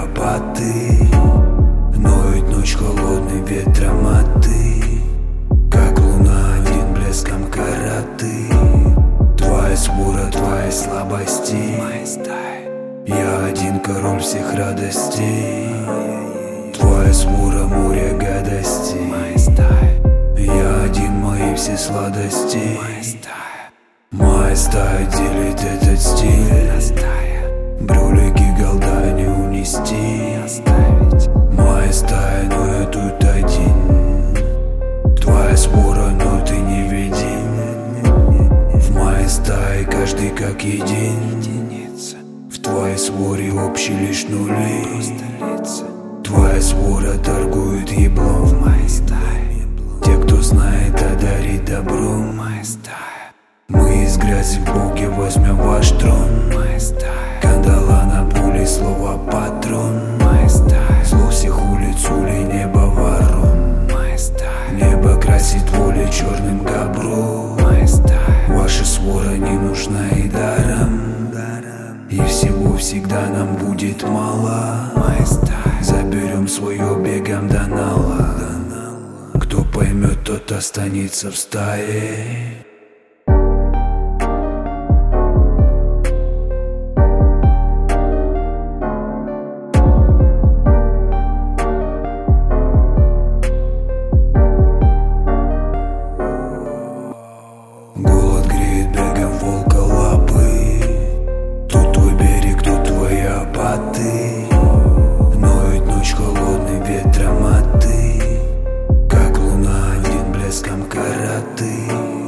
куропаты Ноют ночь холодный ветром а ты Как луна один блеском караты. Твоя смура, твоя слабости. Я один король всех радостей. Твоя сбура, море гадостей Я один, мои все сладости. Моя стая делит этот стиль. Как един В твоей своре общий лишь нули Твоя свора торгует еблом. В моей стае Те, кто знает, одарит добром Моя стая Мы из грязи в Боге возьмем ваш трон. Кандала на пуле, слово патрон. Моя стая Зло всех улиц, улей, небо ворон. Небо красит волей черным габро Моя стая Ваша свора не нужна и всего всегда нам будет мало. Заберем свое бегом до нала. Кто поймет, тот останется в стае day.